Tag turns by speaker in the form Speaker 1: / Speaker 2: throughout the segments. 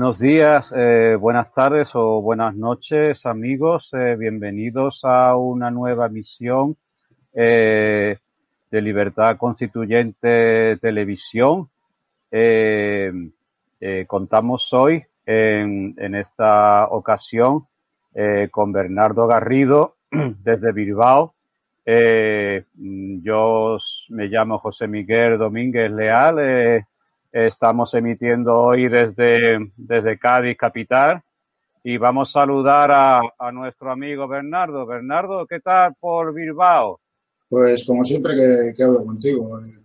Speaker 1: Buenos días, eh, buenas tardes o buenas noches, amigos. Eh, bienvenidos a una nueva misión eh, de Libertad Constituyente Televisión. contamos hoy en, en esta ocasión con Bernardo Garrido desde Bilbao. yo me llamo José Miguel Domínguez Leal Estamos emitiendo hoy desde, desde Cádiz, capital, y vamos a saludar a, a, nuestro amigo Bernardo. Bernardo, ¿qué tal por Bilbao?
Speaker 2: Pues como siempre que, que hablo contigo, eh,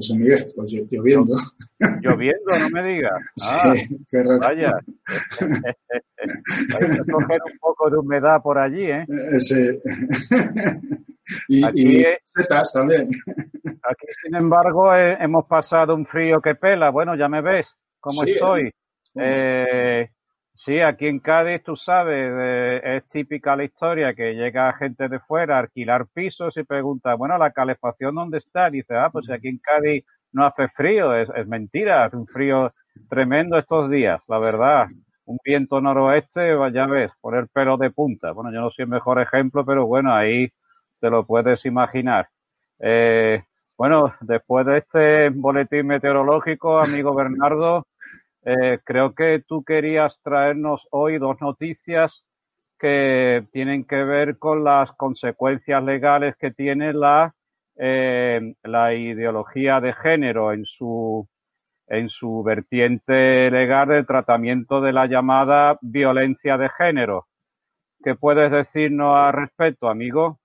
Speaker 2: José Miguel, pues lloviendo.
Speaker 1: Lloviendo, no me digas. Ah, sí, qué raro. Vaya. Hay que coger un poco de humedad por allí, ¿eh?
Speaker 2: eh sí. y, aquí, y también.
Speaker 1: Aquí, sin embargo, eh, hemos pasado un frío que pela. Bueno, ya me ves cómo
Speaker 2: Sí,
Speaker 1: estoy.
Speaker 2: ¿no?
Speaker 1: Eh, sí, aquí en Cádiz, tú sabes, eh, es típica la historia que llega gente de fuera a alquilar pisos y pregunta, bueno, ¿la calefacción dónde está? Y dice, ah, pues aquí en Cádiz no hace frío. Es, es mentira, hace un frío tremendo estos días, la verdad. Un viento noroeste, ya ves, poner pelo de punta. Bueno, yo no soy el mejor ejemplo, pero bueno, ahí te lo puedes imaginar. Eh, bueno, después de este boletín meteorológico, amigo Bernardo, eh, creo que tú querías traernos hoy dos noticias que tienen que ver con las consecuencias legales que tiene la, eh, la ideología de género en su, en su vertiente legal del tratamiento de la llamada violencia de género. ¿Qué puedes decirnos al respecto, amigo?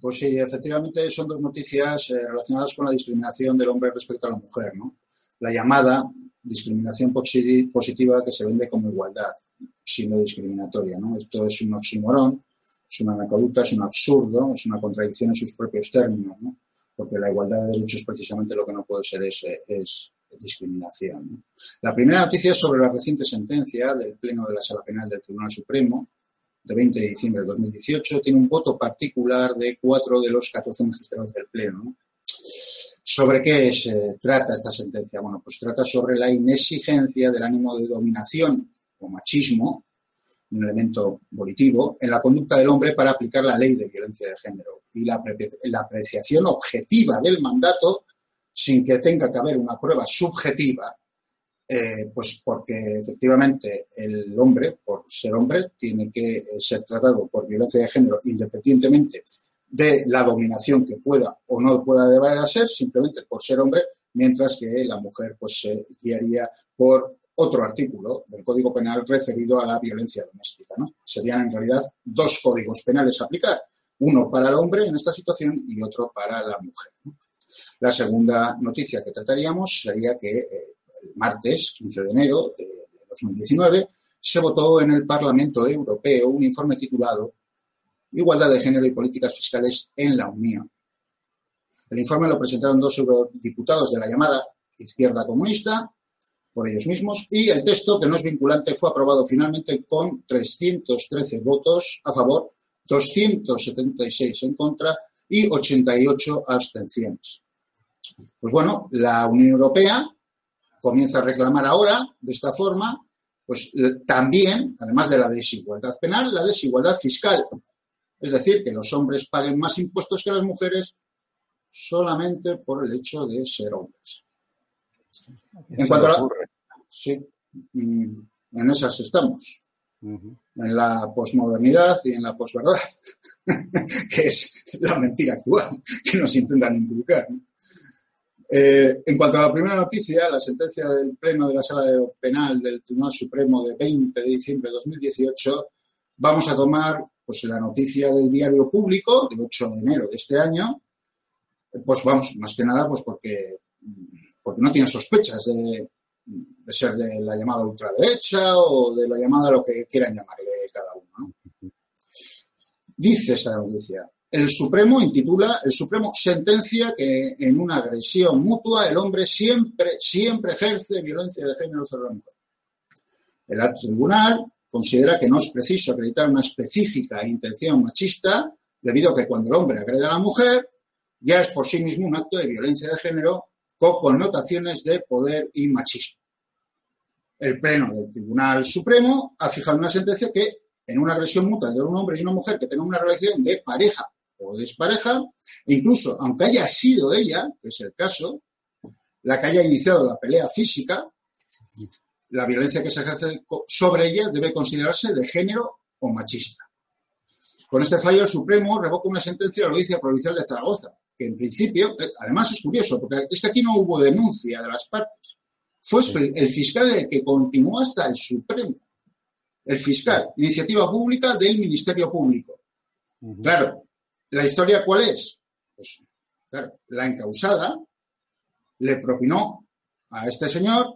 Speaker 2: Pues sí, efectivamente son dos noticias eh, relacionadas con la discriminación del hombre respecto a la mujer, ¿no? La llamada discriminación posi- positiva que se vende como igualdad, siendo discriminatoria, ¿no? Esto es un oxímoron, es una anacoducta, es un absurdo, es una contradicción en sus propios términos, ¿no? Porque la igualdad de derechos precisamente lo que no puede ser es, es discriminación. La primera noticia es sobre la reciente sentencia del Pleno de la Sala Penal del Tribunal Supremo, de 20 de diciembre de 2018, tiene un voto particular de cuatro de los 14 magistrados del Pleno. ¿no? ¿Sobre qué se trata esta sentencia? Bueno, pues trata sobre la inexigencia del ánimo de dominación o machismo, un elemento volitivo, en la conducta del hombre para aplicar la ley de violencia de género y la apreciación objetiva del mandato sin que tenga que haber una prueba subjetiva eh, pues porque efectivamente el hombre, por ser hombre, tiene que eh, ser tratado por violencia de género independientemente de la dominación que pueda o no pueda deber ser, simplemente por ser hombre, mientras que la mujer pues se guiaría por otro artículo del Código Penal referido a la violencia doméstica. ¿no? Serían en realidad dos códigos penales a aplicar, uno para el hombre en esta situación y otro para la mujer. La segunda noticia que trataríamos sería que eh, el martes 15 de enero de 2019 se votó en el Parlamento Europeo un informe titulado Igualdad de género y políticas fiscales en la Unión. El informe lo presentaron dos eurodiputados de la llamada izquierda comunista, por ellos mismos, y el texto, que no es vinculante, fue aprobado finalmente con 313 votos a favor, 276 en contra y 88 abstenciones. Pues bueno, la Unión Europea comienza a reclamar ahora, de esta forma, pues también, además de la desigualdad penal, la desigualdad fiscal. Es decir, que los hombres paguen más impuestos que las mujeres solamente por el hecho de ser hombres. En cuanto a la, sí, mm, en esas estamos. Uh -huh. En la posmodernidad y en la posverdad, que es la mentira actual que nos intentan inculcar. Eh, en cuanto a la primera noticia, la sentencia del Pleno de la Sala Penal del Tribunal Supremo de 20 de diciembre de 2018, vamos a tomar pues, la noticia del diario público de 8 de enero de este año, pues vamos, más que nada, pues porque, porque no tiene sospechas de, ser de la llamada ultraderecha o de la llamada lo que quieran llamarle cada uno. ¿no? Dice esa noticia, el Supremo intitula, el Supremo sentencia que en una agresión mutua el hombre siempre, siempre ejerce violencia de género sobre la mujer. El alto tribunal considera que no es preciso acreditar una específica intención machista, debido a que cuando el hombre agrede a la mujer, ya es por sí mismo un acto de violencia de género con connotaciones de poder y machismo. el Pleno del Tribunal Supremo ha fijado una sentencia que en una agresión mutua de un hombre y una mujer que tengan una relación de pareja o despareja, incluso aunque haya sido ella, que es el caso, la que haya iniciado la pelea física, la violencia que se ejerce sobre ella debe considerarse de género o machista. Con este fallo, el Supremo revoca una sentencia de la Audiencia Provincial de Zaragoza, que en principio, eh, además es curioso, porque es que aquí no hubo denuncia de las partes. Fue el fiscal el que continuó hasta el Supremo. El fiscal, iniciativa pública del Ministerio Público. Claro, ¿la historia cuál es? Pues, claro, la encausada le propinó a este señor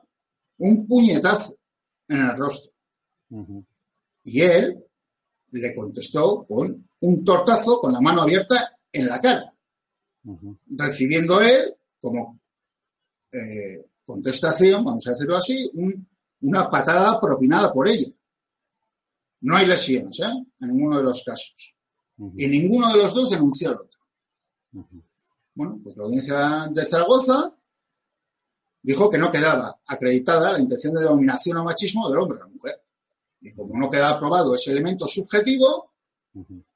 Speaker 2: un puñetazo en el rostro. Y él le contestó con un tortazo con la mano abierta en la cara, recibiendo él como eh, contestación, vamos a decirlo así, una patada propinada por ella. No hay lesiones ¿eh? en ninguno de los casos. Y ninguno de los dos denunció al otro. Bueno, pues la audiencia de Zaragoza dijo que no quedaba acreditada la intención de dominación o machismo del hombre a la mujer. Y como no queda aprobado ese elemento subjetivo,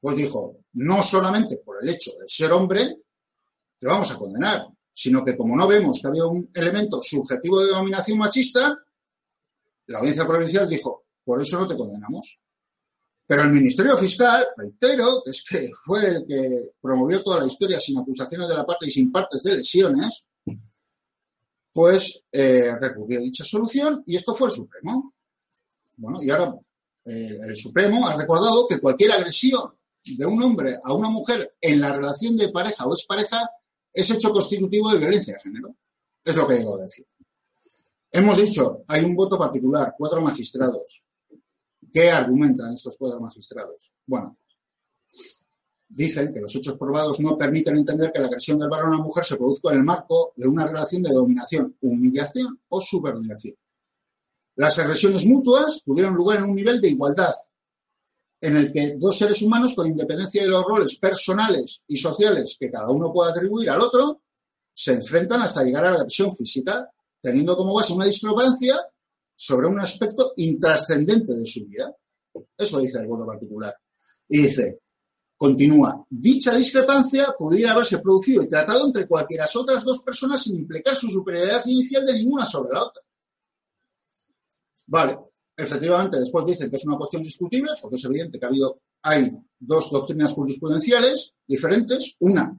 Speaker 2: pues dijo, no solamente por el hecho de ser hombre, te vamos a condenar, sino que como no vemos que había un elemento subjetivo de dominación machista, la audiencia provincial dijo, por eso no te condenamos. Pero el Ministerio Fiscal, reitero, que es que fue el que promovió toda la historia sin acusaciones de la parte y sin partes de lesiones, pues eh, recurrió a dicha solución y esto fue el Supremo. Bueno, y ahora eh, el Supremo ha recordado que cualquier agresión de un hombre a una mujer en la relación de pareja o pareja es hecho constitutivo de violencia de género. Es lo que digo a decir. Hemos dicho, hay un voto particular, cuatro magistrados. ¿Qué argumentan estos cuatro magistrados? Bueno, dicen que los hechos probados no permiten entender que la agresión del varón a la mujer se produzca en el marco de una relación de dominación, humillación o subordinación. Las agresiones mutuas tuvieron lugar en un nivel de igualdad, en el que dos seres humanos, con independencia de los roles personales y sociales que cada uno puede atribuir al otro, se enfrentan hasta llegar a la agresión física, teniendo como base una discrepancia sobre un aspecto intrascendente de su vida. Eso dice el voto particular. Y dice, continúa, dicha discrepancia pudiera haberse producido y tratado entre cualquiera otras dos personas sin implicar su superioridad inicial de ninguna sobre la otra. Vale, efectivamente, después dicen que es una cuestión discutible, porque es evidente que ha habido, hay dos doctrinas jurisprudenciales diferentes. Una,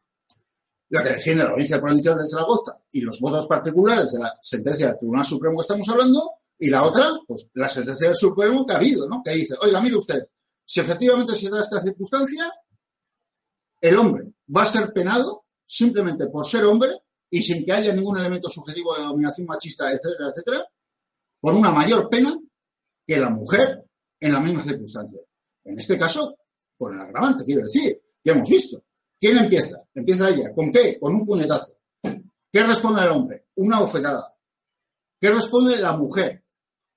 Speaker 2: la que defiende la Audiencia Provincial de Zaragoza y los votos particulares de la sentencia del Tribunal Supremo que estamos hablando, y la otra, pues la sentencia del Supremo que ha habido, ¿no? Que dice, oiga, mire usted, si efectivamente se da esta circunstancia, el hombre va a ser penado simplemente por ser hombre y sin que haya ningún elemento subjetivo de dominación machista, etcétera, etcétera, por una mayor pena que la mujer en la misma circunstancia. En este caso, con el agravante, quiero decir, ya hemos visto. ¿Quién empieza? Empieza ella. ¿Con qué? Con un puñetazo. ¿Qué responde el hombre? Una bofetada. ¿Qué responde la mujer?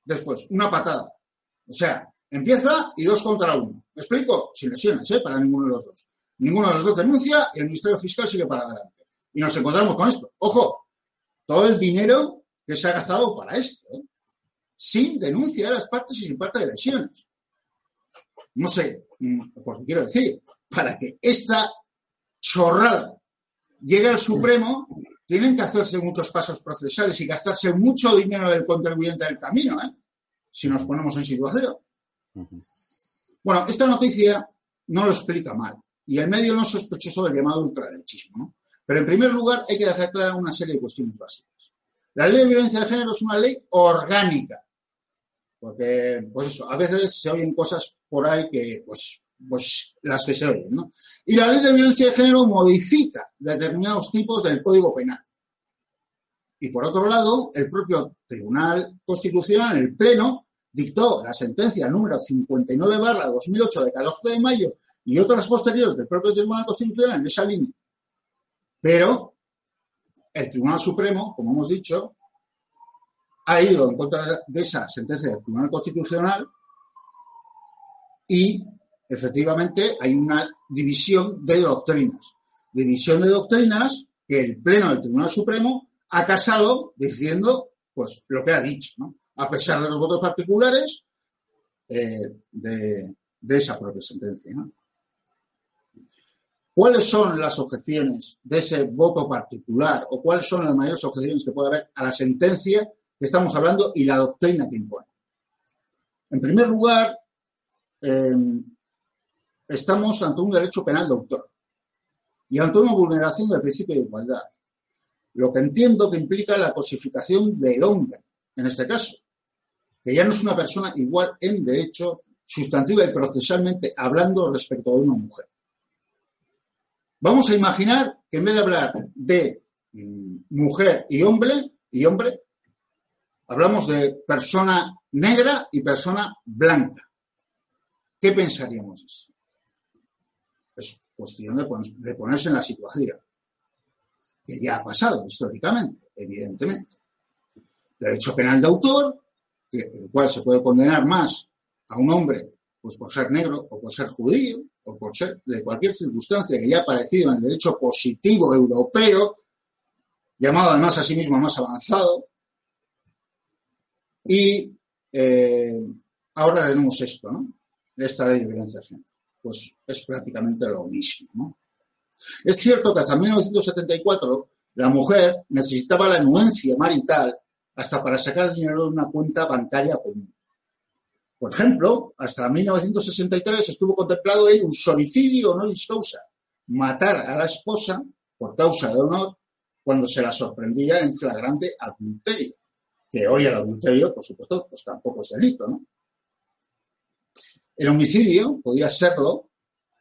Speaker 2: Después, una patada. O sea, empieza y dos contra uno. ¿Me explico? Sin lesiones, ¿eh? Para ninguno de los dos. Ninguno de los dos denuncia y el Ministerio Fiscal sigue para adelante. Y nos encontramos con esto. Ojo, todo el dinero que se ha gastado para esto. ¿eh? sin denuncia de las partes y sin parte de lesiones. No sé, mm, porque quiero decir, para que esta chorrada llegue al Supremo, tienen que hacerse muchos pasos procesales y gastarse mucho dinero del contribuyente del camino, ¿eh? si nos ponemos en situación. Bueno, esta noticia no lo explica mal y el medio no sospechoso del llamado ultraderechismo, ¿no? Pero en primer lugar hay que dejar clara una serie de cuestiones básicas. La ley de violencia de género es una ley orgánica porque, pues eso, a veces se oyen cosas por ahí que, pues, pues las que se oyen, ¿no? Y la ley de violencia de género modifica determinados tipos del Código Penal. Y por otro lado, el propio Tribunal Constitucional, el Pleno, dictó la sentencia número 59 barra 2008 de 14 de mayo y otras posteriores del propio Tribunal Constitucional en esa línea. Pero el Tribunal Supremo, como hemos dicho, ha ido en contra de esa sentencia del Tribunal Constitucional y efectivamente hay una división de doctrinas. División de doctrinas que el Pleno del Tribunal Supremo ha casado diciendo pues lo que ha dicho. a pesar de los votos particulares eh, de, esa propia sentencia. ¿Cuáles son las objeciones de ese voto particular o cuáles son las mayores objeciones que puede haber a la sentencia que estamos hablando y la doctrina que impone? En primer lugar, em, estamos ante un derecho penal de y ante una vulneración del principio de igualdad, lo que entiendo que implica la cosificación del hombre, en este caso, que ya no es una persona igual en derecho, sustantiva y procesalmente hablando respecto de una mujer. Vamos a imaginar que en vez de hablar de mm, mujer y hombre, y hombre, hablamos de persona negra y persona blanca. ¿Qué pensaríamos eso? Es cuestión de, ponerse en la situación, que ya ha pasado históricamente, evidentemente. Derecho penal de autor, el cual se puede condenar más a un hombre pues por ser negro o por ser judío o por ser de cualquier circunstancia que ya aparecido en el derecho positivo europeo, llamado además a sí mismo más avanzado. Y eh, ahora tenemos esto, ¿no? Esta ley de violencia de género. Pues es prácticamente lo mismo, ¿no? Es cierto que hasta 1974 la mujer necesitaba la anuencia marital hasta para sacar dinero de una cuenta bancaria común. Por ejemplo, hasta 1963 estuvo contemplado el usoricidio honoris causa, matar a la esposa por causa de honor cuando se la sorprendía en flagrante adulterio, que hoy el adulterio, por supuesto, pues tampoco es delito, ¿no? El homicidio podía serlo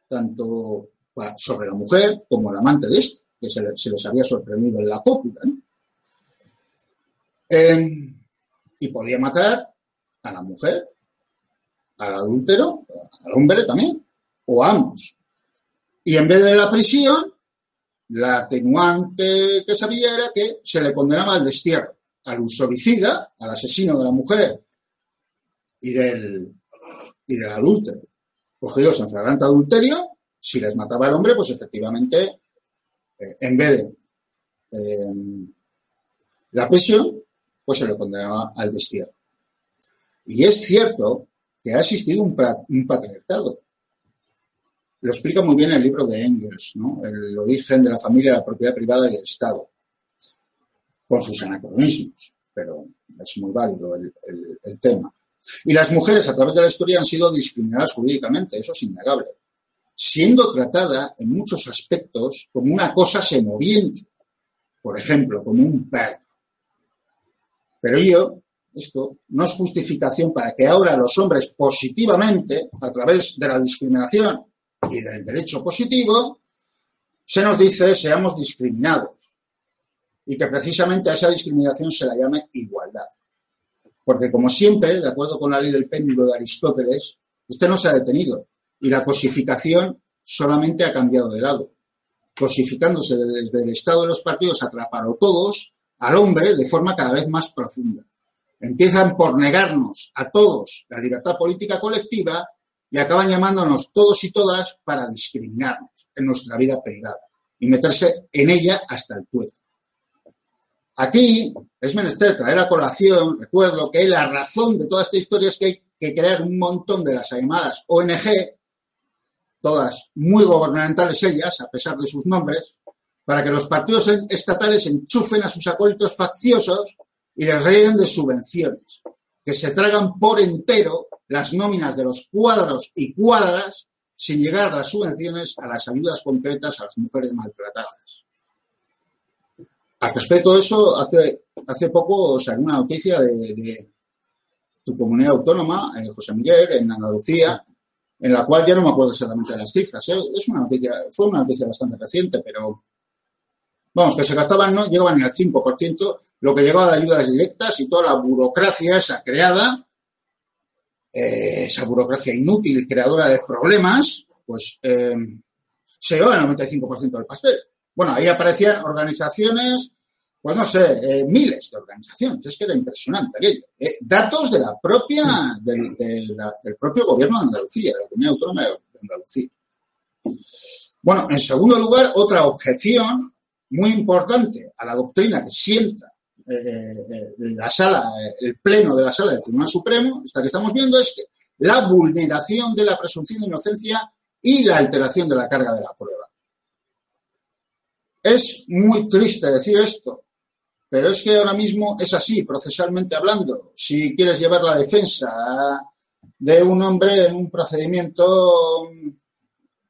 Speaker 2: tanto sobre la mujer como el amante de este, que se, les había sorprendido en la cópula, ¿no? y podía matar a la mujer, al adúltero, al hombre también, o ambos. Y en vez de la prisión, la atenuante que sabía era que se le condenaba al destierro, al usoricida, al asesino de la mujer y del, y del adúltero. Cogidos en flagrante adulterio, si les mataba el hombre, pues efectivamente, eh, en vez de em, la prisión, pues se le condenaba al destierro. Y es cierto que ha existido un, patriarcado. Lo explica muy bien el libro de Engels, ¿no? el origen de la familia, la propiedad privada y el Estado, con sus anacronismos, pero es muy válido el, el tema. Y las mujeres a través de la historia han sido discriminadas jurídicamente, eso es innegable, siendo tratada en muchos aspectos como una cosa semoviente, por ejemplo, como un perro. Pero ello, esto, no es justificación para que ahora los hombres positivamente, a través de la discriminación y del derecho positivo, se nos dice seamos discriminados y que precisamente a esa discriminación se la llame igualdad. Porque como siempre, de acuerdo con la ley del péndulo de Aristóteles, este no se ha detenido y la cosificación solamente ha cambiado de lado, cosificándose desde el estado de los partidos a todos al hombre de forma cada vez más profunda. Empiezan por negarnos a todos la libertad política colectiva y acaban llamándonos todos y todas para discriminarnos en nuestra vida privada y meterse en ella hasta el tueto. Aquí es menester traer a colación, recuerdo que la razón de toda esta historia es que hay que crear un montón de las llamadas ONG, todas muy gubernamentales ellas, a pesar de sus nombres, para que los partidos estatales enchufen a sus acólitos facciosos y les reen de subvenciones, que se tragan por entero las nóminas de los cuadros y cuadras sin llegar las subvenciones a las ayudas concretas a las mujeres maltratadas. Al respecto de eso, hace, hace poco salió una noticia de, tu comunidad autónoma, eh, José Miguel, en Andalucía, en la cual ya no me acuerdo exactamente de las cifras. ¿eh? Es una noticia, fue una noticia bastante reciente, pero vamos, que se gastaban, no llegaban ni al 5%, lo que llegaba de ayudas directas y toda la burocracia esa creada, eh, esa burocracia inútil, creadora de problemas, pues eh, se llevaba el 95% del pastel. Bueno, ahí aparecían organizaciones, pues no sé, eh, miles de organizaciones, es que era impresionante aquello. datos de la propia, del, del propio gobierno de Andalucía, de la Comunidad Autónoma de Andalucía. Bueno, en segundo lugar, otra objeción muy importante a la doctrina que sienta eh, la sala, el pleno de la sala del Tribunal Supremo, esta que estamos viendo, es que la vulneración de la presunción de inocencia y la alteración de la carga de la prueba. Es muy triste decir esto, pero es que ahora mismo es así, procesalmente hablando. Si quieres llevar la defensa de un hombre en un procedimiento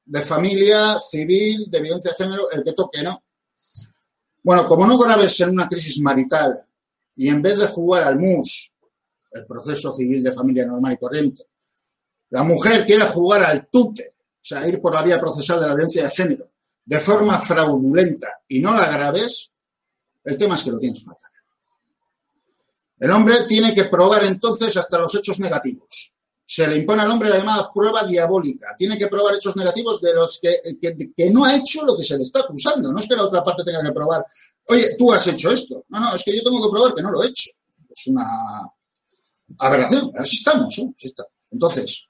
Speaker 2: de familia, civil, de violencia de género, el que toque, ¿no? Bueno, como no grabes en una crisis marital y en vez de jugar al MUS, el proceso civil de familia normal y corriente, la mujer quiere jugar al TUTE, o sea, ir por la vía procesal de la violencia de género, de forma fraudulenta y no la graves, el tema es que lo tienes fatal. El hombre tiene que probar entonces hasta los hechos negativos se le impone al hombre la llamada prueba diabólica. Tiene que probar hechos negativos de los que, que, no ha hecho lo que se le está acusando. No es que la otra parte tenga que probar, oye, tú has hecho esto. No, no, es que yo tengo que probar que no lo he hecho. Es una aberración. Así estamos, ¿eh? Así estamos. Entonces,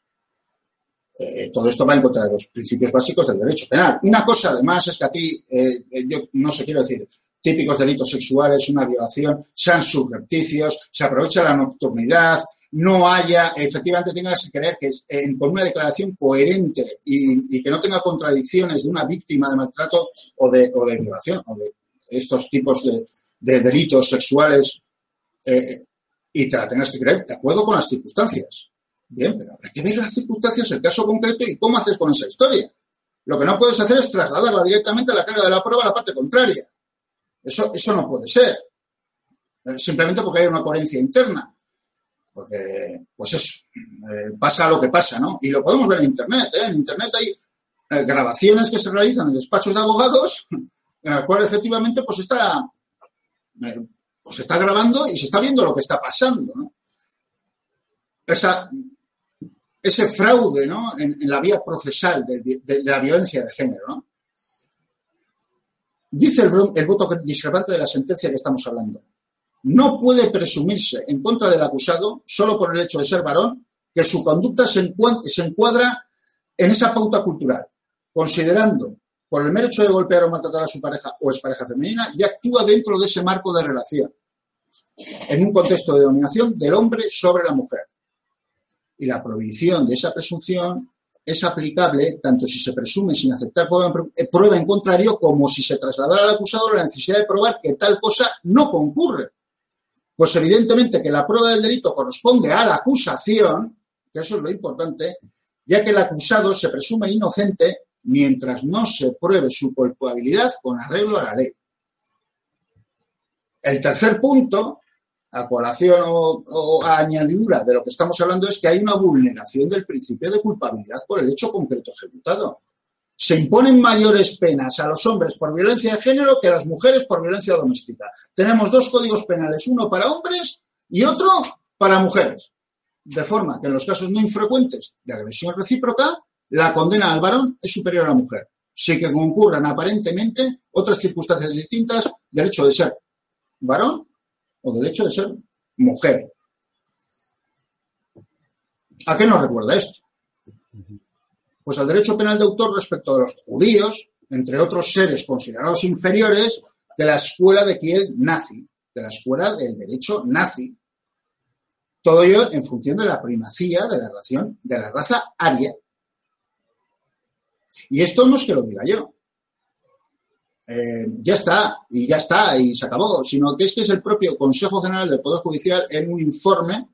Speaker 2: eh, todo esto va en contra de los principios básicos del derecho penal. Una cosa, además, es que a ti, eh, yo no sé, quiero decir, típicos delitos sexuales, una violación, sean subrepticios, se aprovecha la nocturnidad, no haya, efectivamente tengas que creer que es, con una declaración coherente y, que no tenga contradicciones de una víctima de maltrato o de, o de violación o de estos tipos de, delitos sexuales eh, y te la tengas que creer de acuerdo con las circunstancias. Bien, pero habrá que ver las circunstancias, el caso concreto y cómo haces con esa historia. Lo que no puedes hacer es trasladarla directamente a la carga de la prueba a la parte contraria. Eso, eso no puede ser. Eh, simplemente porque hay una coherencia interna. Porque, pues eso, eh, pasa lo que pasa, ¿no? Y lo podemos ver en Internet, ¿eh? En Internet hay eh, grabaciones que se realizan en despachos de abogados, en las cuales efectivamente pues está, pues está grabando y se está viendo lo que está pasando, ¿no? Esa, ese fraude, ¿no? En, la vía procesal de, de, la violencia de género, ¿no? Dice el, voto discrepante de la sentencia que estamos hablando. No puede presumirse en contra del acusado, solo por el hecho de ser varón, que su conducta se encuadra en esa pauta cultural, considerando por el mero hecho de golpear o maltratar a su pareja o es pareja femenina, y actúa dentro de ese marco de relación, en un contexto de dominación del hombre sobre la mujer. Y la prohibición de esa presunción es aplicable tanto si se presume sin aceptar prueba en contrario como si se trasladara al acusado la necesidad de probar que tal cosa no concurre. Pues evidentemente que la prueba del delito corresponde a la acusación, que eso es lo importante, ya que el acusado se presume inocente mientras no se pruebe su culpabilidad con arreglo a la ley. El tercer punto, a colación o, añadidura de lo que estamos hablando, es que hay una vulneración del principio de culpabilidad por el hecho concreto ejecutado se imponen mayores penas a los hombres por violencia de género que a las mujeres por violencia doméstica. Tenemos dos códigos penales, uno para hombres y otro para mujeres. De forma que en los casos no infrecuentes de agresión recíproca, la condena al varón es superior a la mujer. Sí que concurran aparentemente otras circunstancias distintas del hecho de ser varón o del hecho de ser mujer. ¿A qué nos recuerda esto? pues al derecho penal de autor respecto de los judíos, entre otros seres considerados inferiores, de la escuela de Kiel nazi, de la escuela del derecho nazi. Todo ello en función de la primacía de la, ración, de la raza aria. Y esto no es que lo diga yo. Eh, ya está, y ya está, y se acabó, sino que es que es el propio Consejo General del Poder Judicial en un informe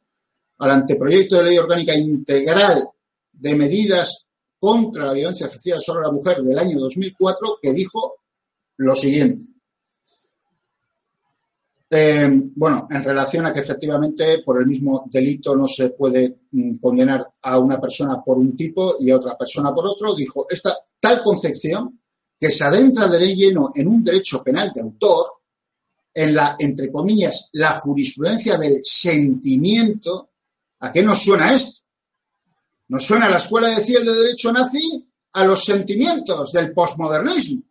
Speaker 2: al anteproyecto de ley orgánica integral de medidas contra la violencia ejercida sobre la mujer del año 2004 que dijo lo siguiente. Eh, bueno, en relación a que efectivamente por el mismo delito no se puede mm, condenar a una persona por un tipo y a otra persona por otro, dijo esta tal concepción que se adentra de lleno en un derecho penal de autor, en la, entre comillas, la jurisprudencia del sentimiento. ¿A qué nos suena esto? Nos suena la escuela de Ciel de derecho nazi a los sentimientos del posmodernismo.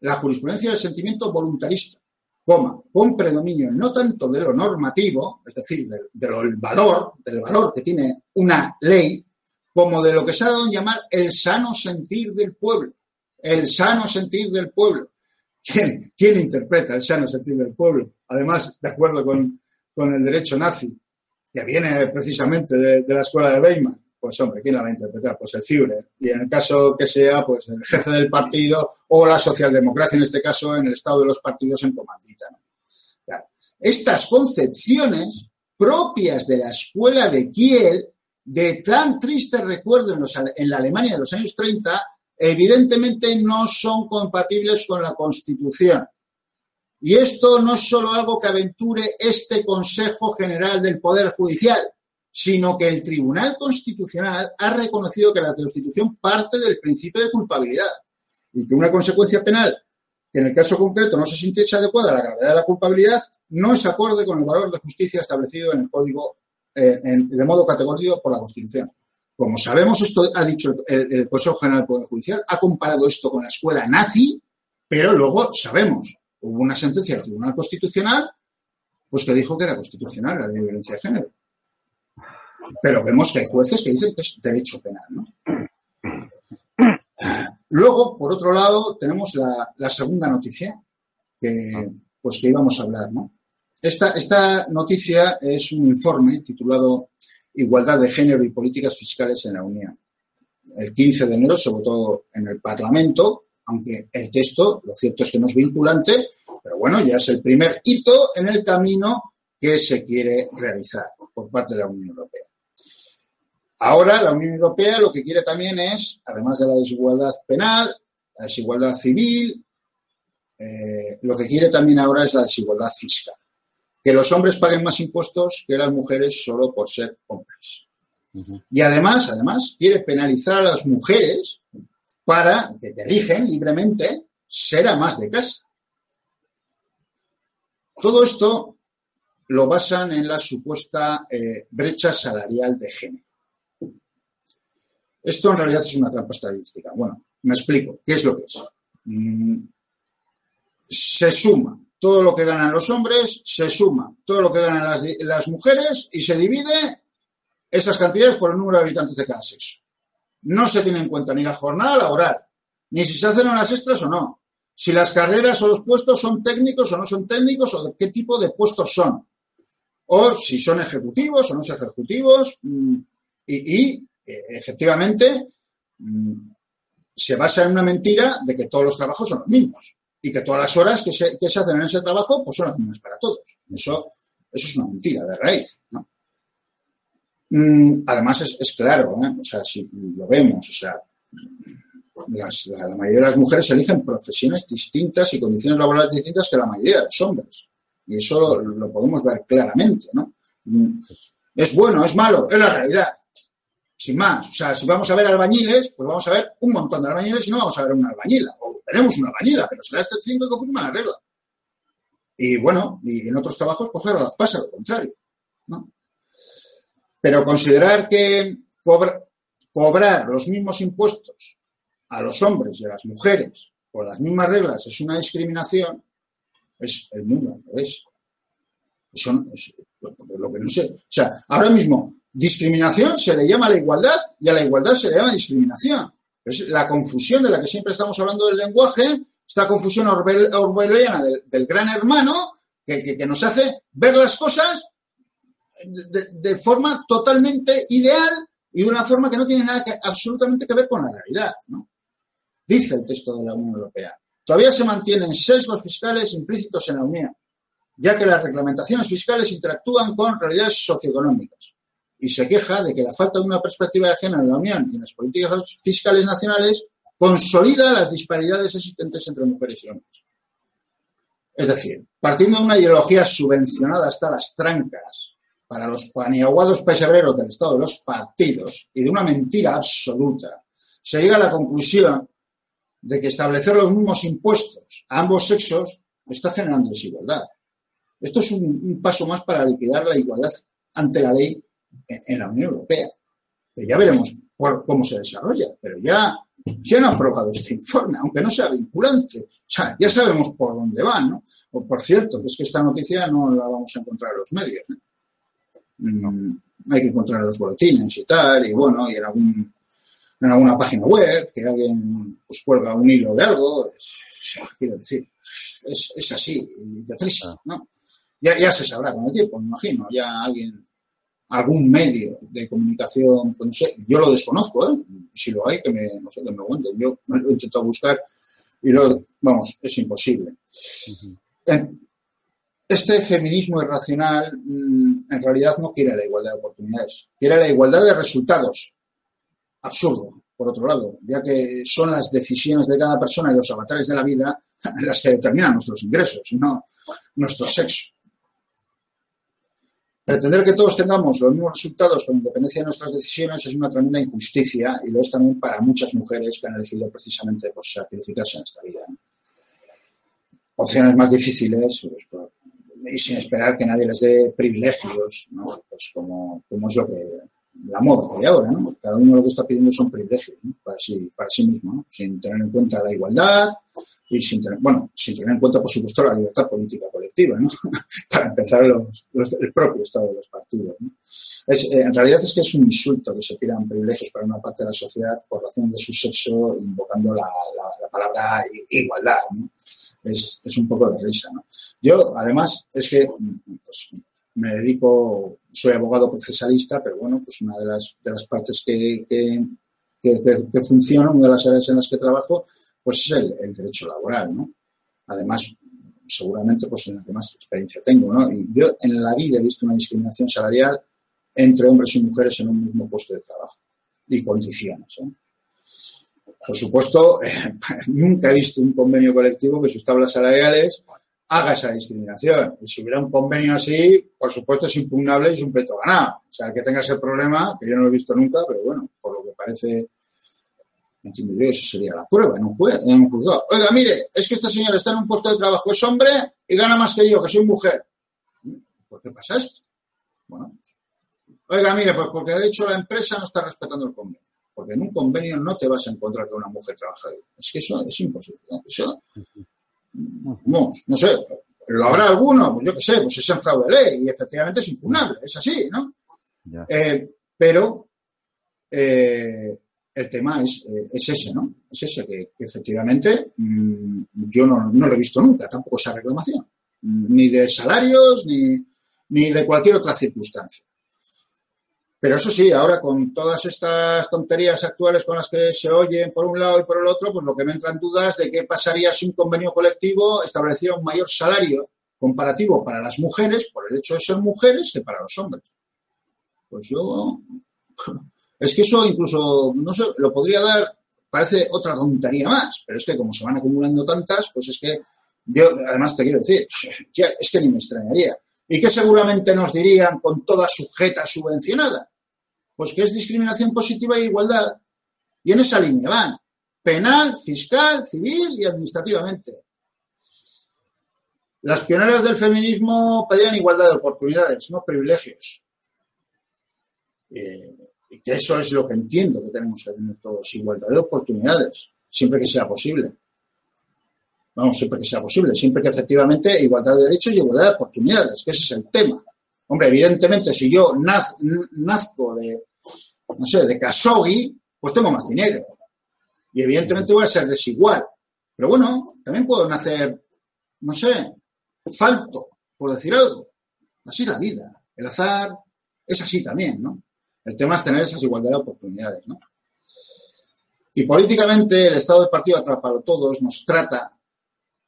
Speaker 2: La jurisprudencia del sentimiento voluntarista, coma, con predominio no tanto de lo normativo, es decir, del valor, del valor que tiene una ley, como de lo que se ha dado en llamar el sano sentir del pueblo. El sano sentir del pueblo. ¿quién, quién interpreta el sano sentido del pueblo? Además, de acuerdo con, con el derecho nazi, que viene precisamente de, de la escuela de Weimar pues hombre, ¿quién la va a interpretar? Pues el Führer. Y en el caso que sea, pues el jefe del partido o la socialdemocracia, en este caso, en el estado de los partidos en comandita. Estas concepciones propias de la escuela de Kiel, de tan triste recuerdo en, en la Alemania de los años 30, evidentemente no son compatibles con la Constitución. Y esto no es solo algo que aventure este Consejo General del Poder Judicial, sino que el Tribunal Constitucional ha reconocido que la Constitución parte del principio de culpabilidad y que una consecuencia penal que en el caso concreto no se sintiese adecuada a la gravedad de la culpabilidad no es acorde con el valor de justicia establecido en el Código eh, de modo categórico por la Constitución. Como sabemos, esto ha dicho el, Consejo General del Poder Judicial, ha comparado esto con la escuela nazi, pero luego sabemos, hubo una sentencia del Tribunal Constitucional pues que dijo que era constitucional la ley de violencia de género. Pero vemos que hay jueces que dicen que es derecho penal. ¿no? Luego, por otro lado, tenemos la, segunda noticia que, pues, que íbamos a hablar. ¿no? Esta, noticia es un informe titulado Igualdad de Género y Políticas Fiscales en la Unión. El 15 de enero se votó en el Parlamento, aunque el texto, lo cierto es que no es vinculante, pero bueno, ya es el primer hito en el camino que se quiere realizar por parte de la Unión Europea. Ahora la Unión Europea lo que quiere también es, además de la desigualdad penal, la desigualdad civil, eh, lo que quiere también ahora es la desigualdad fiscal. Que los hombres paguen más impuestos que las mujeres solo por ser hombres. Y además, además, quiere penalizar a las mujeres para que eligen libremente ser amas de casa. Todo esto lo basan en la supuesta eh, brecha salarial de género. Esto en realidad es una trampa estadística. Bueno, me explico. ¿Qué es lo que es? Mm, se suma todo lo que ganan los hombres, se suma todo lo que ganan las, mujeres y se divide esas cantidades por el número de habitantes de cada sexo. No se tiene en cuenta ni la jornada laboral, ni si se hacen unas extras o no, si las carreras o los puestos son técnicos o no son técnicos o de qué tipo de puestos son, o si son ejecutivos o no son ejecutivos, mm, y efectivamente mm, se basa en una mentira de que todos los trabajos son los mismos y que todas las horas que se, hacen en ese trabajo pues son las mismas para todos. Eso, eso es una mentira de raíz. Mm, además es, claro, ¿eh? o sea, si lo vemos, o sea, la, mayoría de las mujeres eligen profesiones distintas y condiciones laborales distintas que la mayoría de los hombres. Y eso lo, podemos ver claramente, ¿no? Mm, es bueno, es malo, es la realidad sin más. O sea, si vamos a ver albañiles, pues vamos a ver un montón de albañiles y no vamos a ver una albañila. Tenemos una albañila, pero será este 5 que firma la regla. Y bueno, y en otros trabajos, pues claro, pasa lo contrario. ¿no? Pero considerar que cobrar los mismos impuestos a los hombres y a las mujeres por las mismas reglas es una discriminación, es el mundo al Eso es lo que no sé. O sea, ahora mismo discriminación se le llama a la igualdad y a la igualdad se le llama discriminación. Es la confusión de la que siempre estamos hablando del lenguaje, esta confusión orwelliana del, gran hermano que, nos hace ver las cosas de, forma totalmente ideal y de una forma que no tiene nada que, absolutamente que ver con la realidad. Dice el texto de la Unión Europea. Todavía se mantienen sesgos fiscales implícitos en la Unión, ya que las reglamentaciones fiscales interactúan con realidades socioeconómicas y se queja de que la falta de una perspectiva de género en la Unión y en las políticas fiscales nacionales consolida las disparidades existentes entre mujeres y hombres. Es decir, partiendo de una ideología subvencionada hasta las trancas para los paniaguados pesebreros del Estado de los partidos y de una mentira absoluta, se llega a la conclusión de que establecer los mismos impuestos a ambos sexos está generando desigualdad. Esto es un, paso más para liquidar la igualdad ante la ley en la Unión Europea. ya veremos cómo se desarrolla, pero ya, ya han aprobado este informe, aunque no sea vinculante. O sea, ya sabemos por dónde van, ¿no? O, por cierto, es que esta noticia no la vamos a encontrar en los medios, mm, hay que encontrar en los boletines y tal, y bueno, y en algún en alguna página web, que alguien pues cuelga un hilo de algo, quiero decir, es, es así, de triste, ¿no? Ya, ya se sabrá con el tiempo, me imagino, ya alguien, algún medio de comunicación, pues no sé, yo lo desconozco, ¿eh? Si lo hay, que me, no sé, que me cuenten. Yo lo he intentado buscar y lo, vamos, es imposible. Este feminismo irracional mm, en realidad no quiere la igualdad de oportunidades, quiere la igualdad de resultados. Absurdo, por otro lado, ya que son las decisiones de cada persona y los avatares de la vida las que determinan nuestros ingresos, no nuestro sexo. Pretender que todos tengamos los mismos resultados con independencia de nuestras decisiones es una tremenda injusticia y lo es también para muchas mujeres que han elegido precisamente pues, sacrificarse en esta vida. Opciones más difíciles pues, y sin esperar que nadie les dé privilegios, ¿no? pues como, como es lo que la moda de ahora, ¿no? Cada uno lo que está pidiendo son privilegios para sí, para sí mismo, sin tener en cuenta la igualdad y sin tener, bueno, sin tener en cuenta, por supuesto, la libertad política colectiva, ¿no? para empezar el propio estado de los partidos. Es, eh, en realidad es que es un insulto que se pidan privilegios para una parte de la sociedad por razón de su sexo, invocando la, la, palabra igualdad. ¿no? Es, es, un poco de risa. ¿no? Yo, además, es que pues, me dedico, soy abogado procesalista, pero bueno, pues una de las, de las partes que, que, que, funciona, una de las áreas en las que trabajo, pues es el, derecho laboral, ¿no? Además, seguramente, pues en la que más experiencia tengo, ¿no? Y yo en la vida he visto una discriminación salarial entre hombres y mujeres en un mismo puesto de trabajo y condiciones. ¿eh? Por supuesto, nunca he visto un convenio colectivo que sus tablas salariales haga esa discriminación. Y si hubiera un convenio así, por supuesto es impugnable y es un pleito ganado. O sea, que tenga ese problema, que yo no lo he visto nunca, pero bueno, por lo que parece, entiendo yo, eso sería la prueba en un, juez, en un juzgado. Oiga, mire, es que este señor está en un puesto de trabajo, es hombre y gana más que yo, que soy mujer. ¿Por qué pasa esto? Bueno, oiga, mire, pues porque de hecho la empresa no está respetando el convenio. Porque en un convenio no te vas a encontrar con una mujer trabajadora. Es que eso es imposible. Eso, no, no sé, lo habrá alguno, pues yo qué sé, pues es en fraude de ley y efectivamente es impugnable, es así, ¿no? Eh, pero eh, el tema es, eh, es, ese, ¿no? Es ese que, efectivamente mm, yo no, no, lo he visto nunca, tampoco esa reclamación, ni de salarios ni, ni de cualquier otra circunstancia. Pero eso sí, ahora con todas estas tonterías actuales con las que se oyen por un lado y por el otro, pues lo que me entran dudas de qué pasaría si un convenio colectivo estableciera un mayor salario comparativo para las mujeres por el hecho de ser mujeres que para los hombres. Pues yo, es que eso incluso, no sé, lo podría dar, parece otra tontería más, pero es que como se van acumulando tantas, pues es que yo, además te quiero decir, es que ni me extrañaría ¿Y qué seguramente nos dirían con toda sujeta subvencionada? Pues que es discriminación positiva e igualdad. Y en esa línea van penal, fiscal, civil y administrativamente. Las pioneras del feminismo pedían igualdad de oportunidades, no privilegios. Eh, y que eso es lo que entiendo que tenemos que tener todos, igualdad de oportunidades, siempre que sea posible vamos, siempre que sea posible, siempre que efectivamente igualdad de derechos y igualdad de oportunidades, que ese es el tema. Hombre, evidentemente, si yo nazco de, no sé, de Kasogi, pues tengo más dinero. Y evidentemente voy a ser desigual. Pero bueno, también puedo nacer, no sé, falto, por decir algo. Así es la vida. El azar es así también, ¿no? El tema es tener esas igualdad de oportunidades, ¿no? Y políticamente el Estado de Partido Atrapado Todos nos trata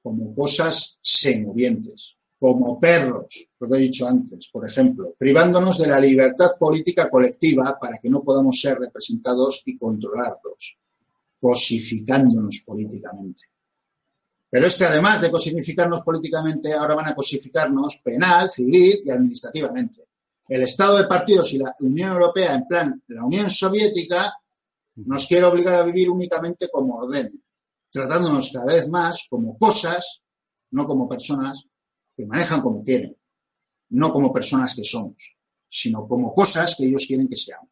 Speaker 2: como cosas semovientes, como perros, lo que he dicho antes, por ejemplo, privándonos de la libertad política colectiva para que no podamos ser representados y controlarlos, cosificándonos políticamente. Pero es que además de cosificarnos políticamente, ahora van a cosificarnos penal, civil y administrativamente. El Estado de partidos y la Unión Europea, en plan la Unión Soviética, nos quiere obligar a vivir únicamente como orden, tratándonos cada vez más como cosas, no como personas que manejan como quieren, no como personas que somos, sino como cosas que ellos quieren que seamos.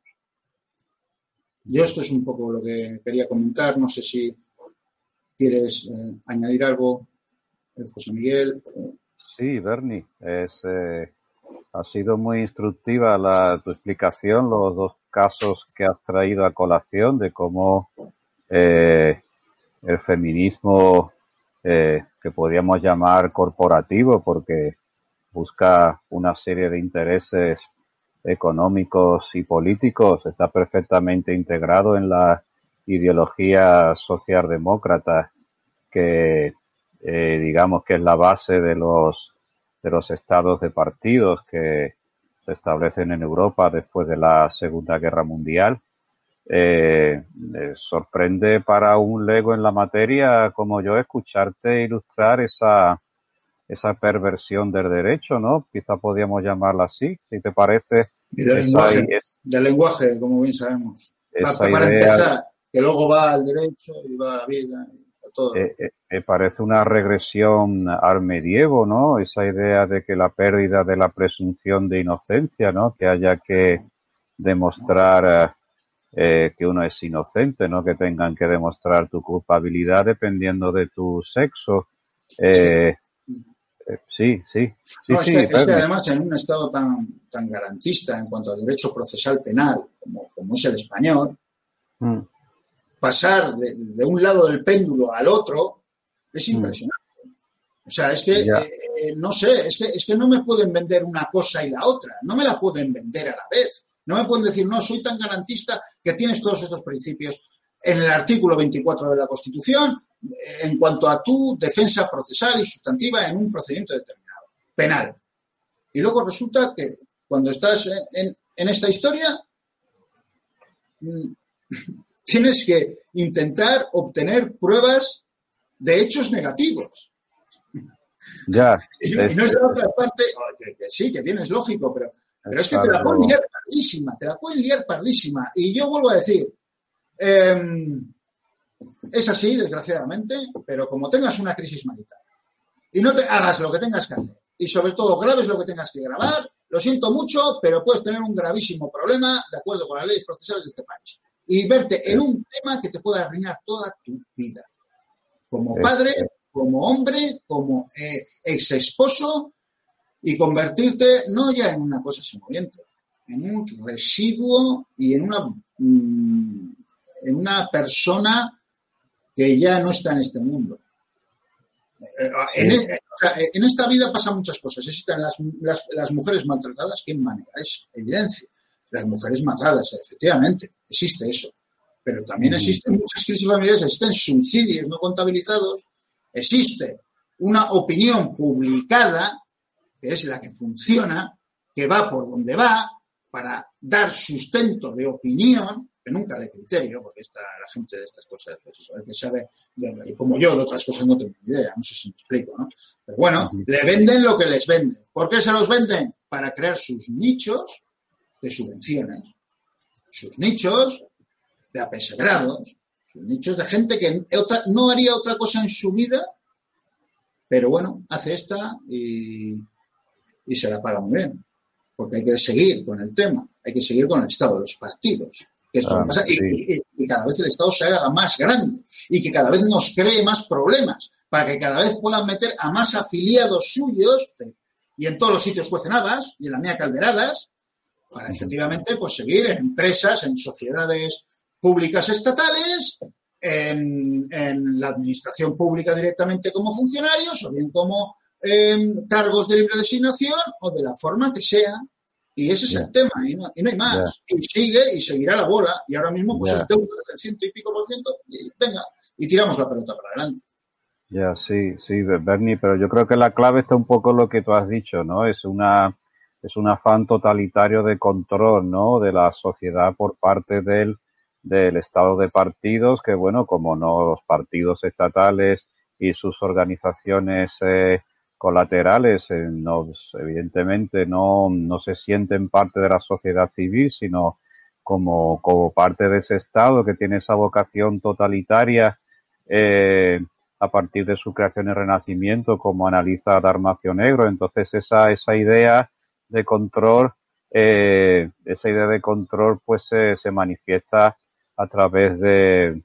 Speaker 2: Yo esto es un poco lo que quería comentar, no sé si quieres eh, añadir algo, eh, José Miguel.
Speaker 1: Sí, Bernie, es, eh, ha sido muy instructiva la, tu explicación, los dos casos que has traído a colación de cómo el feminismo eh, que podríamos llamar corporativo porque busca una serie de intereses económicos y políticos, está perfectamente integrado en la ideología socialdemócrata que eh, digamos que es la base de los de los estados de partidos que se establecen en Europa después de la Segunda Guerra Mundial. Eh, sorprende para un lego en la materia como yo escucharte ilustrar esa esa perversión del derecho, ¿no? Quizá podríamos llamarla así, si te parece.
Speaker 2: Y del lenguaje, del lenguaje, como bien sabemos. Para, empezar, que luego va al derecho y va a la vida. A todo.
Speaker 1: Eh, eh, eh, parece una regresión al medievo, ¿no? Esa idea de que la pérdida de la presunción de inocencia, ¿no? Que haya que demostrar eh, que uno es inocente, ¿no? Que tengan que demostrar tu culpabilidad dependiendo de tu sexo. Eh, sí, sí. sí,
Speaker 2: no, es, que, además en un Estado tan, tan garantista en cuanto al derecho procesal penal como, como es el español, mm. pasar de, un lado del péndulo al otro es mm. impresionante. O sea, es que, eh, no sé, es que, es que no me pueden vender una cosa y la otra, no me la pueden vender a la vez. No me pueden decir, no, soy tan garantista que tienes todos estos principios en el artículo 24 de la Constitución en cuanto a tu defensa procesal y sustantiva en un procedimiento determinado, penal. Y luego resulta que cuando estás en, esta historia, mm, tienes que intentar obtener pruebas de hechos negativos.
Speaker 1: Ya.
Speaker 2: y, no es de otra parte, que, sí, que bien es lógico, pero, pero es que te la pueden liar pardísima, te la pueden liar pardísima. Y yo vuelvo a decir, eh, es así, desgraciadamente, pero como tengas una crisis marital y no te hagas lo que tengas que hacer y sobre todo grabes lo que tengas que grabar, lo siento mucho, pero puedes tener un gravísimo problema de acuerdo con las leyes procesales de este país y verte en un tema que te pueda arruinar toda tu vida. Como padre, como hombre, como eh, ex esposo y convertirte no ya en una cosa moviente, en un residuo y en una, mm, en una persona que ya no está en este mundo. Eh, e, en, esta vida pasan muchas cosas. Existen las, mujeres maltratadas, ¿qué manera? Es evidencia. Las mujeres matadas, efectivamente, existe eso. Pero también existen muchas crisis familiares, existen suicidios no contabilizados, existe una opinión publicada, que es la que funciona, que va por donde va, para dar sustento de opinión, nunca de criterio, porque está la gente de estas cosas, pues el que sabe, y como yo de otras cosas no tengo ni idea, no sé si me explico, ¿no? Pero bueno, le venden lo que les venden. ¿Por qué se los venden? Para crear sus nichos de subvenciones, sus nichos de apesebrados, sus nichos de gente que no haría otra cosa en su vida, pero bueno, hace esta y, y se la paga muy bien porque hay que seguir con el tema, hay que seguir con el Estado, los partidos, Ah, y, que cada vez el Estado se haga más grande y que cada vez nos cree más problemas para que cada vez puedan meter a más afiliados suyos y en todos los sitios cuecenadas y en la mía calderadas para efectivamente pues seguir en empresas, en sociedades públicas estatales, en, la administración pública directamente como funcionarios o bien como em, cargos de libre designación o de la forma que sea y ese es el tema, y no, hay más. Y sigue y seguirá la bola, y ahora mismo pues es deuda del ciento y pico por ciento, y venga, y tiramos la pelota para adelante.
Speaker 1: Ya, sí, sí, Bernie, pero yo creo que la clave está un poco lo que tú has dicho, ¿no? Es una es un afán totalitario de control, ¿no? De la sociedad por parte del, del estado de partidos, que bueno, como no los partidos estatales y sus organizaciones eh, colaterales, eh, no, evidentemente no, no se sienten parte de la sociedad civil, sino como, como parte de ese Estado que tiene esa vocación totalitaria eh, a partir de su creación y renacimiento, como analiza Darmacio Negro. Entonces esa, esa idea de control, eh, esa idea de control pues se, se manifiesta a través de,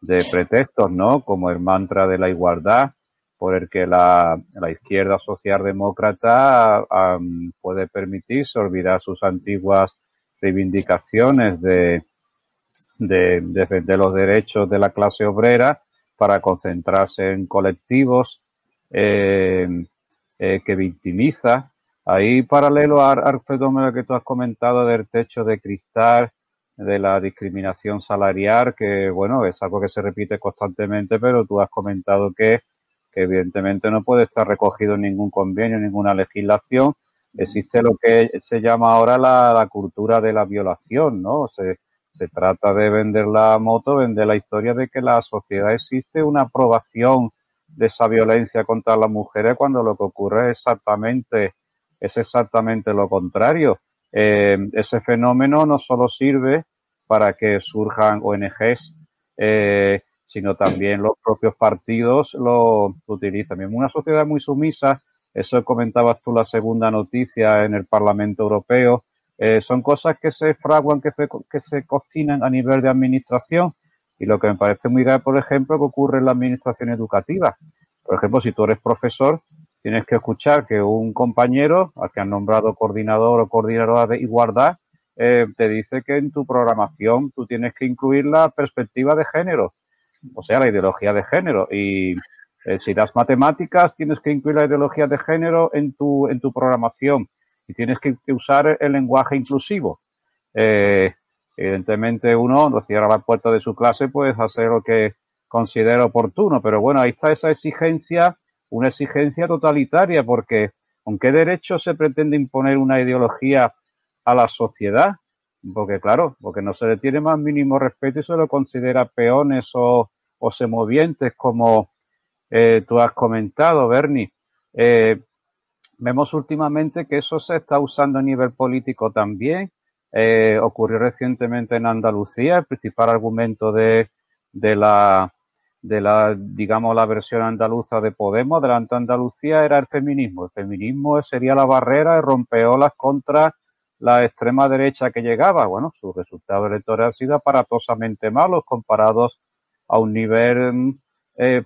Speaker 1: de pretextos, ¿no? Como el mantra de la igualdad, por el que la, la izquierda socialdemócrata puede permitirse olvidar sus antiguas reivindicaciones de, de defender los derechos de la clase obrera, para concentrarse en colectivos eh, eh, que victimiza. Ahí paralelo al, fenómeno que tú has comentado del techo de cristal, de la discriminación salarial, que bueno, es algo que se repite constantemente, pero tú has comentado que, que evidentemente no puede estar recogido en ningún convenio, en ninguna legislación. Existe lo que se llama ahora la, la cultura de la violación, ¿no? Se, se trata de vender la moto, vender la historia de que la sociedad existe una aprobación de esa violencia contra las mujeres cuando lo que ocurre es exactamente, es exactamente lo contrario. Eh, ese fenómeno no solo sirve para que surjan ONGs, eh, sino también los propios partidos lo, utilizan. En una sociedad muy sumisa, eso comentabas tú la segunda noticia en el Parlamento Europeo, eh, son cosas que se fraguan, que se, que se cocinan a nivel de administración y lo que me parece muy grave, por ejemplo, que ocurre en la administración educativa. Por ejemplo, si tú eres profesor, tienes que escuchar que un compañero, al que han nombrado coordinador o coordinadora de igualdad, eh, te dice que en tu programación tú tienes que incluir la perspectiva de género, o sea, la ideología de género. Y eh, si das matemáticas, tienes que incluir la ideología de género en tu, en tu programación y tienes que, usar el lenguaje inclusivo. Eh, evidentemente uno no cierra la puerta de su clase, pues hacer lo que considera oportuno, pero bueno, ahí está esa exigencia, una exigencia totalitaria, porque ¿con qué derecho se pretende imponer una ideología a la sociedad? Porque claro, porque no se le tiene más mínimo respeto y se lo considera peones o, o semovientes, como eh, tú has comentado, Bernie. Eh, Vemos últimamente que eso se está usando a nivel político también. Eh, ocurrió recientemente en Andalucía. El principal argumento de, de la de la, digamos, la versión andaluza de Podemos, delante de Andalucía, era el feminismo. El feminismo sería la barrera de rompeolas contra la extrema derecha que llegaba. Bueno, su resultado electoral ha sido aparatosamente malos comparados a un nivel eh,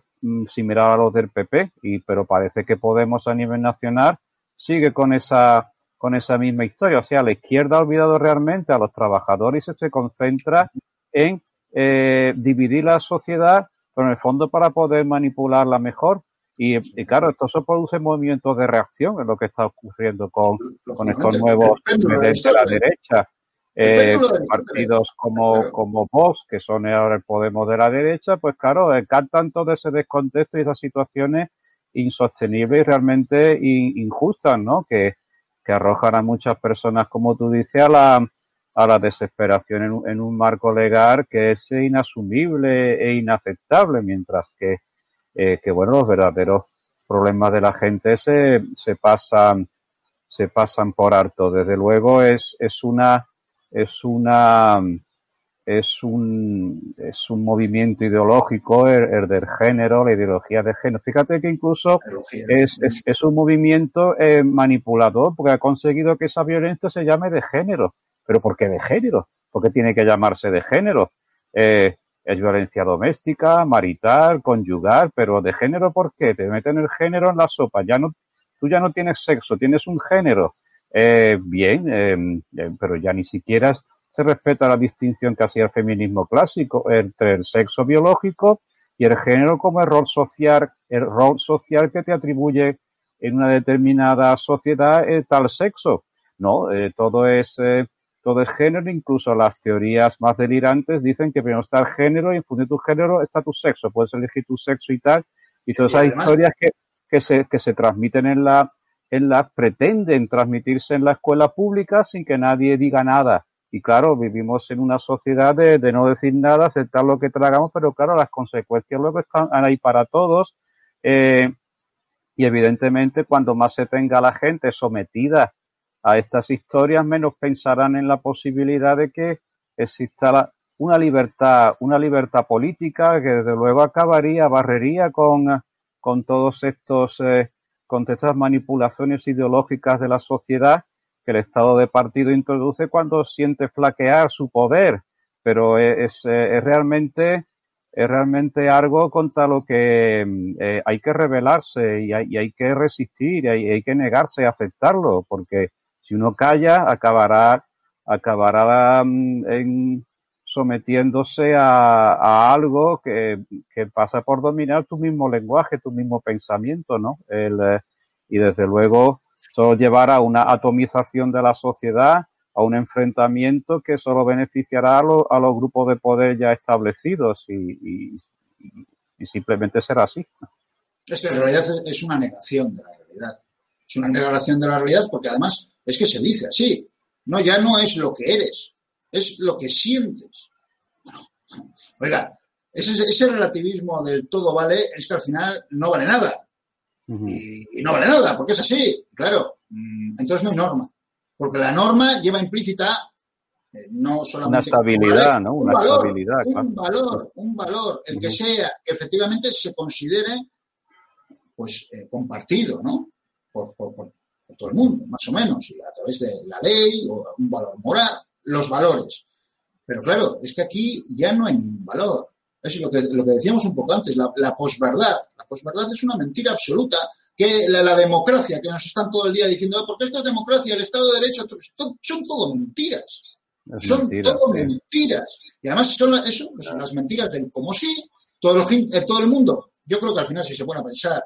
Speaker 1: similar a los del PP, y, pero parece que Podemos a nivel nacional sigue con esa, con esa misma historia. O sea, la izquierda ha olvidado realmente a los trabajadores y se concentra en eh, dividir la sociedad, pero en el fondo para poder manipularla mejor. Y, claro, esto se produce movimientos de reacción, en lo que está ocurriendo con, con estos nuevos de la derecha. Eh, partidos como, como Vox, que son ahora el Podemos de la derecha, pues claro, encantan todo ese descontexto y esas situaciones insostenibles y realmente injustas, ¿no? Que, que arrojan a muchas personas, como tú dices, a la, a la desesperación en, en, un marco legal que es inasumible e inaceptable, mientras que, eh, que bueno, los verdaderos problemas de la gente se, se pasan, se pasan por alto. Desde luego es, es una, es una, es un, es un movimiento ideológico, el, del género, la ideología de género. Fíjate que incluso es, es, es, un movimiento eh, manipulador porque ha conseguido que esa violencia se llame de género. ¿Pero por qué de género? porque tiene que llamarse de género? Eh, es violencia doméstica, marital, conyugal, pero de género ¿por qué? Te meten el género en la sopa. Ya no, tú ya no tienes sexo, tienes un género. Eh, bien, eh, pero ya ni siquiera se respeta la distinción que hacía el feminismo clásico entre el sexo biológico y el género como el rol social, el rol social que te atribuye en una determinada sociedad eh, tal sexo. No, eh, todo es eh, todo es género, incluso las teorías más delirantes dicen que primero está el género y en función de tu género está tu sexo, puedes elegir tu sexo y tal. Y todas esas historias que, que, se, que se transmiten en la, en la, pretenden transmitirse en la escuela pública sin que nadie diga nada. Y claro, vivimos en una sociedad de, de, no decir nada, aceptar lo que tragamos, pero claro, las consecuencias luego están ahí para todos. Eh, y evidentemente, cuando más se tenga la gente sometida a estas historias, menos pensarán en la posibilidad de que exista una libertad, una libertad política que desde luego acabaría, barrería con, con todos estos, eh, con estas manipulaciones ideológicas de la sociedad que el estado de partido introduce cuando siente flaquear su poder, pero es, es realmente es realmente algo contra lo que eh, hay que rebelarse y hay, que resistir y hay, hay, que negarse a aceptarlo, porque si uno calla acabará acabará mm, en, sometiéndose a, algo que, pasa por dominar tu mismo lenguaje, tu mismo pensamiento, ¿no? El, eh, y desde luego, eso llevará a una atomización de la sociedad, a un enfrentamiento que solo beneficiará a, a los grupos de poder ya establecidos y, simplemente será así.
Speaker 2: Es que en realidad es una negación de la realidad. Es una negación de la realidad porque además es que se dice así. No, ya no es lo que eres, es lo que sientes. oiga, ese, relativismo del todo vale es que al final no vale nada. y, no vale nada, porque es así, claro. Mm, entonces no hay norma. Porque la norma lleva implícita eh, no solamente.
Speaker 1: Una estabilidad, ¿no?
Speaker 2: Una un valor, Un valor, un valor, el que sea, que efectivamente se considere pues eh, compartido, ¿no? Por, por, todo el mundo, más o menos, y a través de la ley o un valor moral, los valores. Pero claro, es que aquí ya no hay ningún valor. Es lo que, lo que decíamos un poco antes, la, la posverdad. La posverdad es una mentira absoluta que la, democracia, que nos están todo el día diciendo, porque esto es democracia, el Estado de Derecho, son todo mentiras. son todo mentiras. Y además son eso, son las mentiras del como sí, todo el, eh, todo el mundo. Yo creo que al final, si se pone a pensar,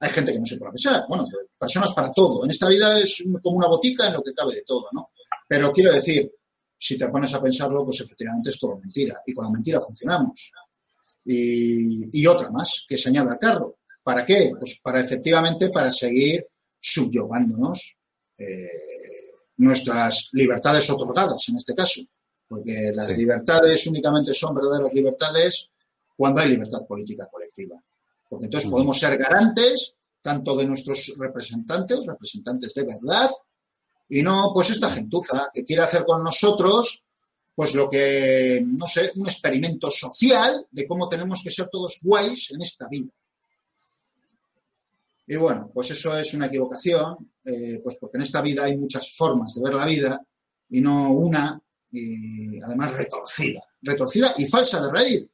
Speaker 2: hay gente que no se puede pensar. Bueno, personas para todo. En esta vida es como una botica en lo que cabe de todo, ¿no? Pero quiero decir, si te pones a pensarlo, pues efectivamente es todo mentira. Y con la mentira funcionamos. Y, otra más, que se añade al carro. ¿Para qué? Pues para efectivamente para seguir subyugándonos eh, nuestras libertades otorgadas, en este caso. Porque las libertades únicamente son verdaderas libertades cuando hay libertad política colectiva. Porque entonces podemos ser garantes tanto de nuestros representantes, representantes de verdad, y no pues esta gentuza que quiere hacer con nosotros pues lo que, no sé, un experimento social de cómo tenemos que ser todos guays en esta vida. Y bueno, pues eso es una equivocación, eh, pues porque en esta vida hay muchas formas de ver la vida y no una, y además retorcida, retorcida y falsa de raíz.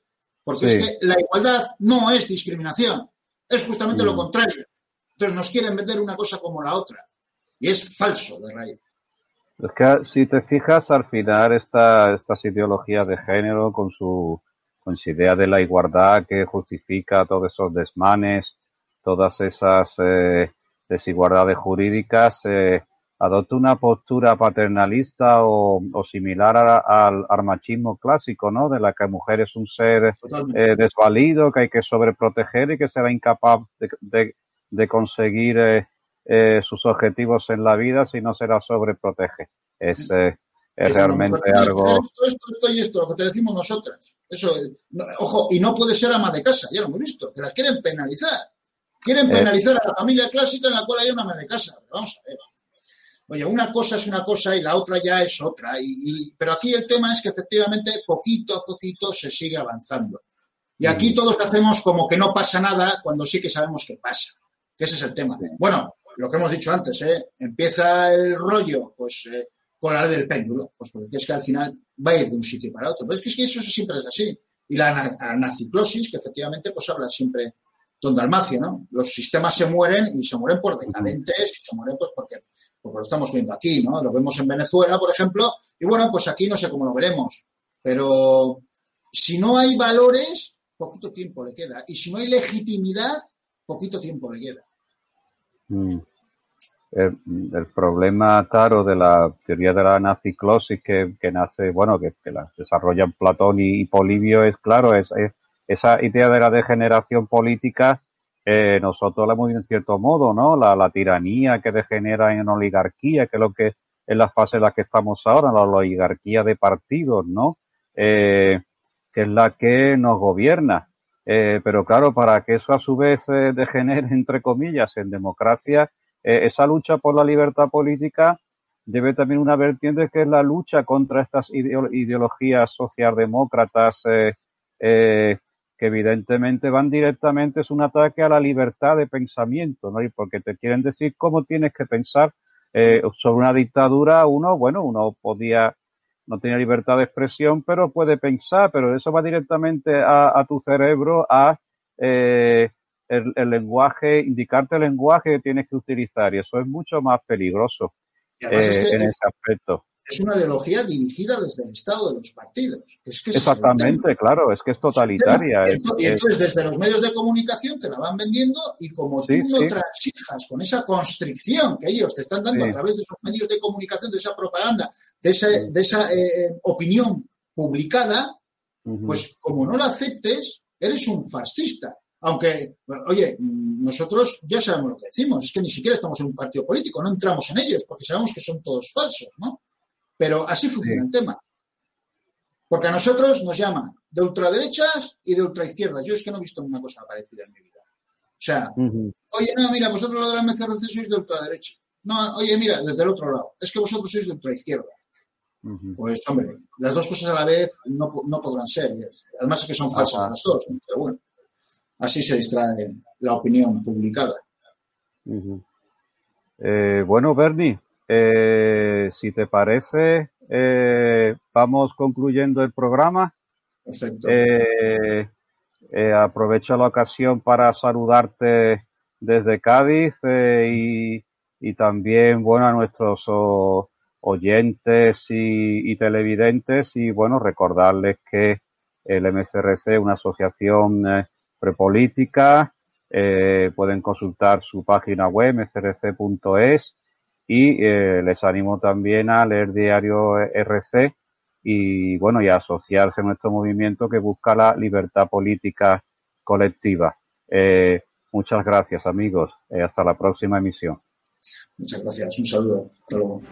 Speaker 2: Porque es que la igualdad no es discriminación, es justamente lo mm. contrario. Entonces nos quieren meter una cosa como la otra. Y es falso de raíz.
Speaker 1: Es que si te fijas, al final esta, estas ideologías de género con su, con su idea de la igualdad que justifica todos esos desmanes, todas esas eh, desigualdades jurídicas, eh, adopta una postura paternalista o, similar al, machismo clásico, ¿no? De la que mujer es un ser eh, desvalido, que hay que sobreproteger y que será incapaz de, conseguir eh, eh, sus objetivos en la vida si no se la sobreprotege. Es, es realmente algo...
Speaker 2: Esto, esto, esto y esto, lo que te decimos nosotras. Eso, ojo, y no puede ser ama de casa, ya lo hemos visto, que las quieren penalizar. Quieren penalizar a la familia clásica en la cual hay una ama de casa. Vamos a ver. Oye, una cosa es una cosa y la otra ya es otra. Y, pero aquí el tema es que efectivamente poquito a poquito se sigue avanzando. Y aquí mm. todos hacemos como que no pasa nada cuando sí que sabemos que pasa. Que ese es el tema. Bueno, lo que hemos dicho antes, ¿eh? empieza el rollo, pues eh, con la del péndulo, pues porque es que al final va a ir de un sitio para otro. Pero es que, eso siempre es así. Y la anaciclosis, que efectivamente pues habla siempre Don Dalmacio, ¿no? Los sistemas se mueren y se mueren por decadentes y se mueren pues porque porque lo estamos viendo aquí, ¿no? Lo vemos en Venezuela, por ejemplo, y bueno, pues aquí no sé cómo lo veremos, pero si no hay valores, poquito tiempo le queda, y si no hay legitimidad, poquito tiempo le queda.
Speaker 1: Mm. El, problema, claro, de la teoría de la naciclosis que, nace, bueno, que, la desarrollan Platón y, Polibio es, claro, es, esa idea de la degeneración política eh, nosotros la hemos en cierto modo, ¿no? La, la, tiranía que degenera en oligarquía, que es lo que es la fase en la que estamos ahora, la oligarquía de partidos, ¿no? Eh, que es la que nos gobierna. Eh, pero claro, para que eso a su vez eh, degenere, entre comillas, en democracia, eh, esa lucha por la libertad política debe también una vertiente que es la lucha contra estas ideologías socialdemócratas eh, que evidentemente van directamente, es un ataque a la libertad de pensamiento, ¿no? Y porque te quieren decir cómo tienes que pensar eh, sobre una dictadura, uno, bueno, uno podía, no tenía libertad de expresión, pero puede pensar, pero eso va directamente a, tu cerebro, a eh, el, lenguaje, indicarte el lenguaje que tienes que utilizar, y eso es mucho más peligroso eh, en ese aspecto.
Speaker 2: Es una ideología dirigida desde el Estado de los partidos.
Speaker 1: Exactamente, claro, es que es totalitaria.
Speaker 2: y entonces desde los medios de comunicación te la van vendiendo y como tú no transijas con esa constricción que ellos te están dando a través de esos medios de comunicación, de esa propaganda, de, ese, de esa eh, opinión publicada, pues como no la aceptes, eres un fascista. Aunque, oye, nosotros ya sabemos lo que decimos, es que ni siquiera estamos en un partido político, no entramos en ellos porque sabemos que son todos falsos, ¿no? Pero así funciona el tema. Porque a nosotros nos llaman de ultraderechas y de ultraizquierdas. Yo es que no he visto una cosa parecida en mi vida. O sea, oye, no, mira, vosotros lo de la MCRC sois de ultraderecha. No, oye, mira, desde el otro lado. Es que vosotros sois de ultraizquierda. Pues, hombre, las dos cosas a la vez no, podrán ser. Además es que son falsas las dos. Pero bueno. Así se distrae la opinión publicada.
Speaker 1: Eh, bueno, Bernie, eh, si te parece, eh, vamos concluyendo el programa.
Speaker 2: Perfecto.
Speaker 1: aprovecho la ocasión para saludarte desde Cádiz y, también, bueno, a nuestros oyentes y, y, televidentes y, bueno, recordarles que el MCRC es una asociación prepolítica. Eh, pueden consultar su página web, mcrc.es, y eh, les animo también a leer diario RC y, bueno, y a asociarse a nuestro movimiento que busca la libertad política colectiva. Eh, muchas gracias, amigos. hasta la próxima emisión.
Speaker 2: Muchas gracias. Un saludo. Hasta luego.